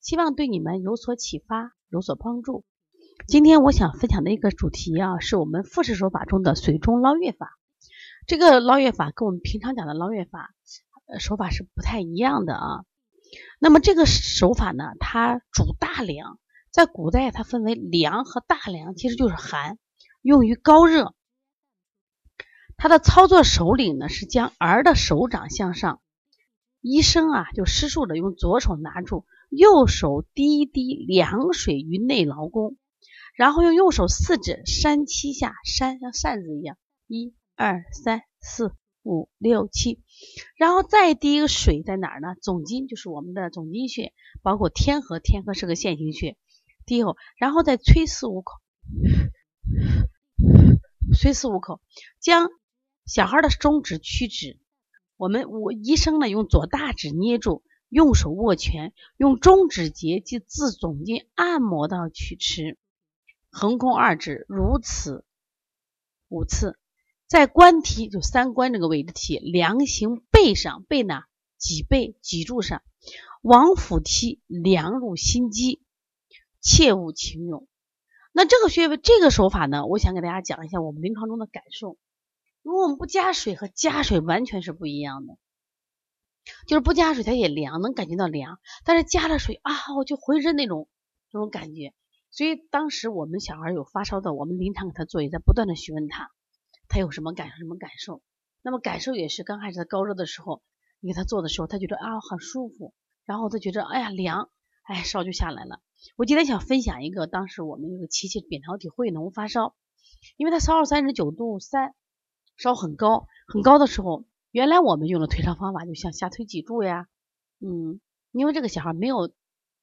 希望对你们有所启发，有所帮助。今天我想分享的一个主题啊，是我们复式手法中的水中捞月法。这个捞月法跟我们平常讲的捞月法呃手法是不太一样的啊。那么这个手法呢，它主大凉，在古代它分为凉和大凉，其实就是寒，用于高热。它的操作手领呢，是将儿的手掌向上，医生啊就施术的用左手拿住。右手滴滴凉水于内劳宫，然后用右手四指扇七下，扇像扇子一样，一二三四五六七，然后再滴一个水在哪儿呢？总筋就是我们的总经穴，包括天河，天河是个线形穴，滴后，然后再吹四五口，吹四五口，将小孩的中指、屈指，我们我医生呢用左大指捏住。用手握拳，用中指节及自总筋按摩到曲池，横空二指，如此五次。在关提就三关这个位置提，量行背上，背呢脊背脊柱上，往腹踢，量入心肌，切勿轻用。那这个穴位这个手法呢，我想给大家讲一下我们临床中的感受。如果我们不加水和加水完全是不一样的。就是不加水它也凉，能感觉到凉。但是加了水啊，我就浑身那种那种感觉。所以当时我们小孩有发烧的，我们临床给他做，也在不断的询问他，他有什么感受，什么感受。那么感受也是刚开始高热的时候，你给他做的时候，他觉得啊很舒服，然后他觉得哎呀凉，哎烧就下来了。我今天想分享一个，当时我们那个琪琪扁桃体会脓发烧，因为他烧了三十九度三，烧很高很高的时候。原来我们用的推伤方法就像下推脊柱呀，嗯，因为这个小孩没有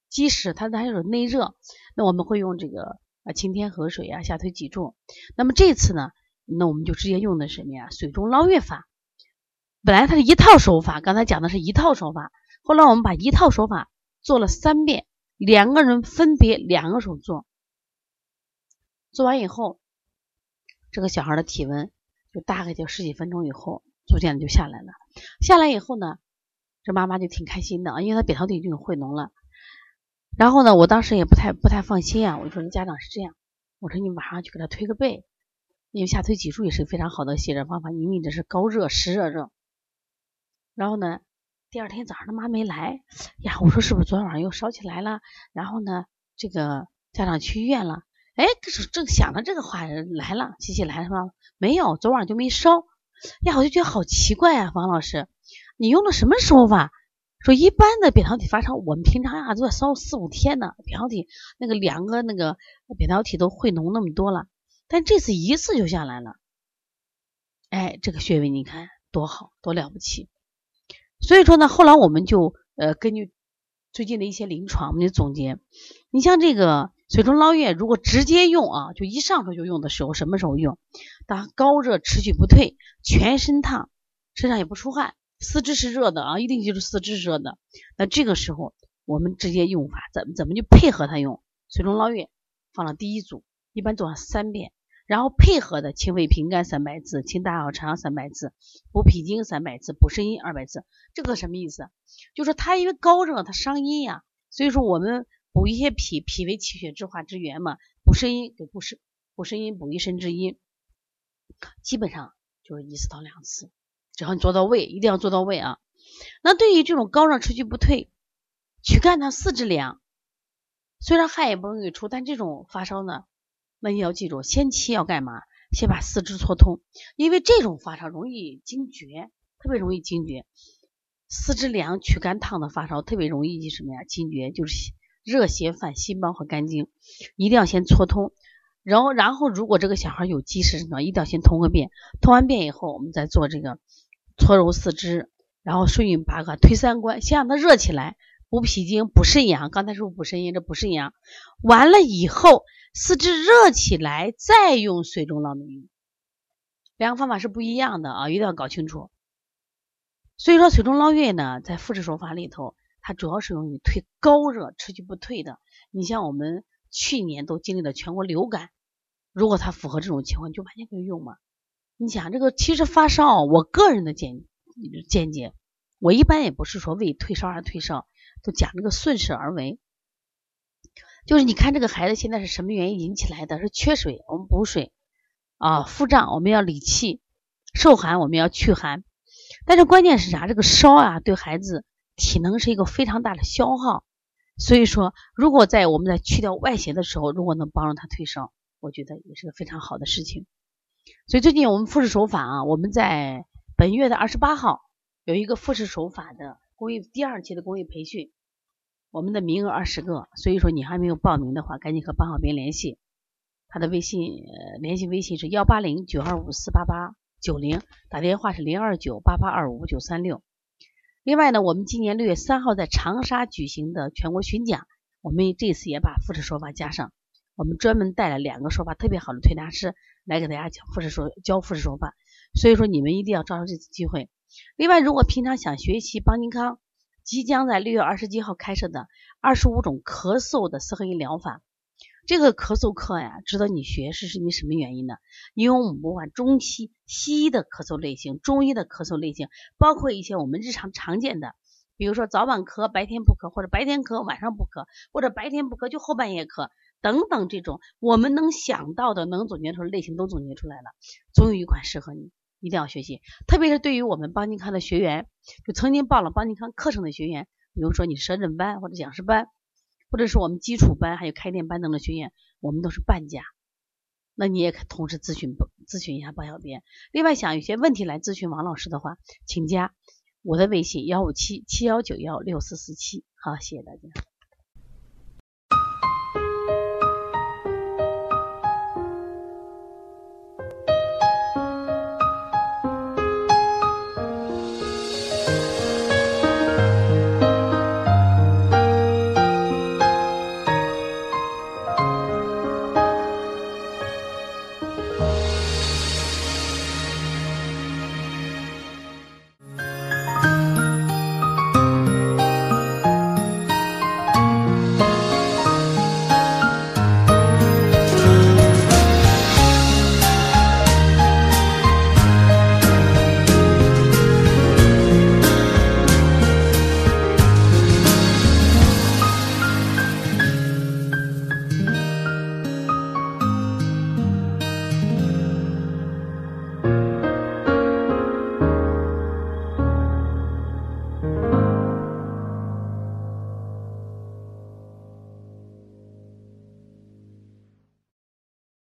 积食，他他有内热，那我们会用这个啊清天河水呀下推脊柱。那么这次呢，那我们就直接用的什么呀？水中捞月法。本来它是一套手法，刚才讲的是一套手法，后来我们把一套手法做了三遍，两个人分别两个手做，做完以后，这个小孩的体温就大概就十几分钟以后。逐渐的就下来了，下来以后呢，这妈妈就挺开心的，因为她扁桃体已经会脓了。然后呢，我当时也不太不太放心啊，我就说你家长是这样，我说你马上去给他推个背，因为下推脊柱也是非常好的泄热方法，因为这是高热湿热症。然后呢，第二天早上他妈没来呀，我说是不是昨天晚上又烧起来了？然后呢，这个家长去医院了，哎，这是正想着这个话来了，琪琪来了是吧？没有，昨晚就没烧。呀，我就觉得好奇怪啊，王老师，你用的什么手法？说一般的扁桃体发烧，我们平常啊都要烧四五天呢，扁桃体那个两个那个扁桃体都会脓那么多了，但这次一次就下来了。哎，这个穴位你看多好，多了不起。所以说呢，后来我们就呃根据最近的一些临床，我们就总结，你像这个。水中捞月，如果直接用啊，就一上手就用的时候，什么时候用？当高热持续不退，全身烫，身上也不出汗，四肢是热的啊，一定就是四肢是热的。那这个时候，我们直接用法怎么怎么就配合它用？水中捞月放了第一组，一般做三遍，然后配合的清肺平肝三百次，清大小肠三百次，补脾经三百次，补肾阴二百次。这个什么意思？就是它因为高热，它伤阴呀，所以说我们。补一些脾，脾为气血之化之源嘛，补肾阴给补肾，补肾阴补一身之阴，基本上就是一次到两次，只要你做到位，一定要做到位啊。那对于这种高热持续不退，躯干它四肢凉，虽然汗也不容易出，但这种发烧呢，那你要记住，先期要干嘛？先把四肢搓通，因为这种发烧容易惊厥，特别容易惊厥，四肢凉、躯干烫的发烧特别容易什么呀？惊厥就是。热邪犯心包和肝经，一定要先搓通，然后然后如果这个小孩有积食呢，一定要先通个便，通完便以后，我们再做这个搓揉四肢，然后顺运八卦推三关，先让他热起来，补脾经、补肾阳。刚才是不是补肾阴，这补肾阳完了以后，四肢热起来，再用水中捞明。两个方法是不一样的啊，一定要搞清楚。所以说，水中捞月呢，在复式手法里头，它主要是用于退高热、持续不退的。你像我们去年都经历了全国流感，如果它符合这种情况，就完全可以用嘛。你想这个，其实发烧，我个人的见见解，我一般也不是说为退烧而退烧，都讲这个顺势而为。就是你看这个孩子现在是什么原因引起来的？是缺水，我们补水啊；腹胀，我们要理气；受寒，我们要祛寒。但是关键是啥？这个烧啊，对孩子体能是一个非常大的消耗。所以说，如果在我们在去掉外邪的时候，如果能帮助他退烧，我觉得也是个非常好的事情。所以最近我们复式手法啊，我们在本月的二十八号有一个复式手法的公益第二期的公益培训，我们的名额二十个，所以说你还没有报名的话，赶紧和班小编联系，他的微信联系微信是幺八零九二五四八八九零，打电话是零二九八八二五九三六。另外呢，我们今年六月三号在长沙举行的全国巡讲，我们这次也把复式手法加上。我们专门带了两个手法特别好的推拿师来给大家讲复式手教复式手法，所以说你们一定要抓住这次机会。另外，如果平常想学习邦尼康即将在六月二十七号开设的二十五种咳嗽的四合一疗法，这个咳嗽课呀，值得你学，是因为什么原因呢？因为我们不管中西西医的咳嗽类型，中医的咳嗽类型，包括一些我们日常常见的，比如说早晚咳，白天不咳，或者白天咳晚上不咳，或者白天不咳就后半夜咳。等等，这种我们能想到的、能总结出的类型都总结出来了，总有一款适合你，一定要学习。特别是对于我们邦尼康的学员，就曾经报了邦尼康课程的学员，比如说你舌诊班或者讲师班，或者是我们基础班还有开店班等的学员，我们都是半价。那你也可同时咨询咨询一下包小编。另外，想有些问题来咨询王老师的话，请加我的微信幺五七七幺九幺六四四七。好，谢谢大家。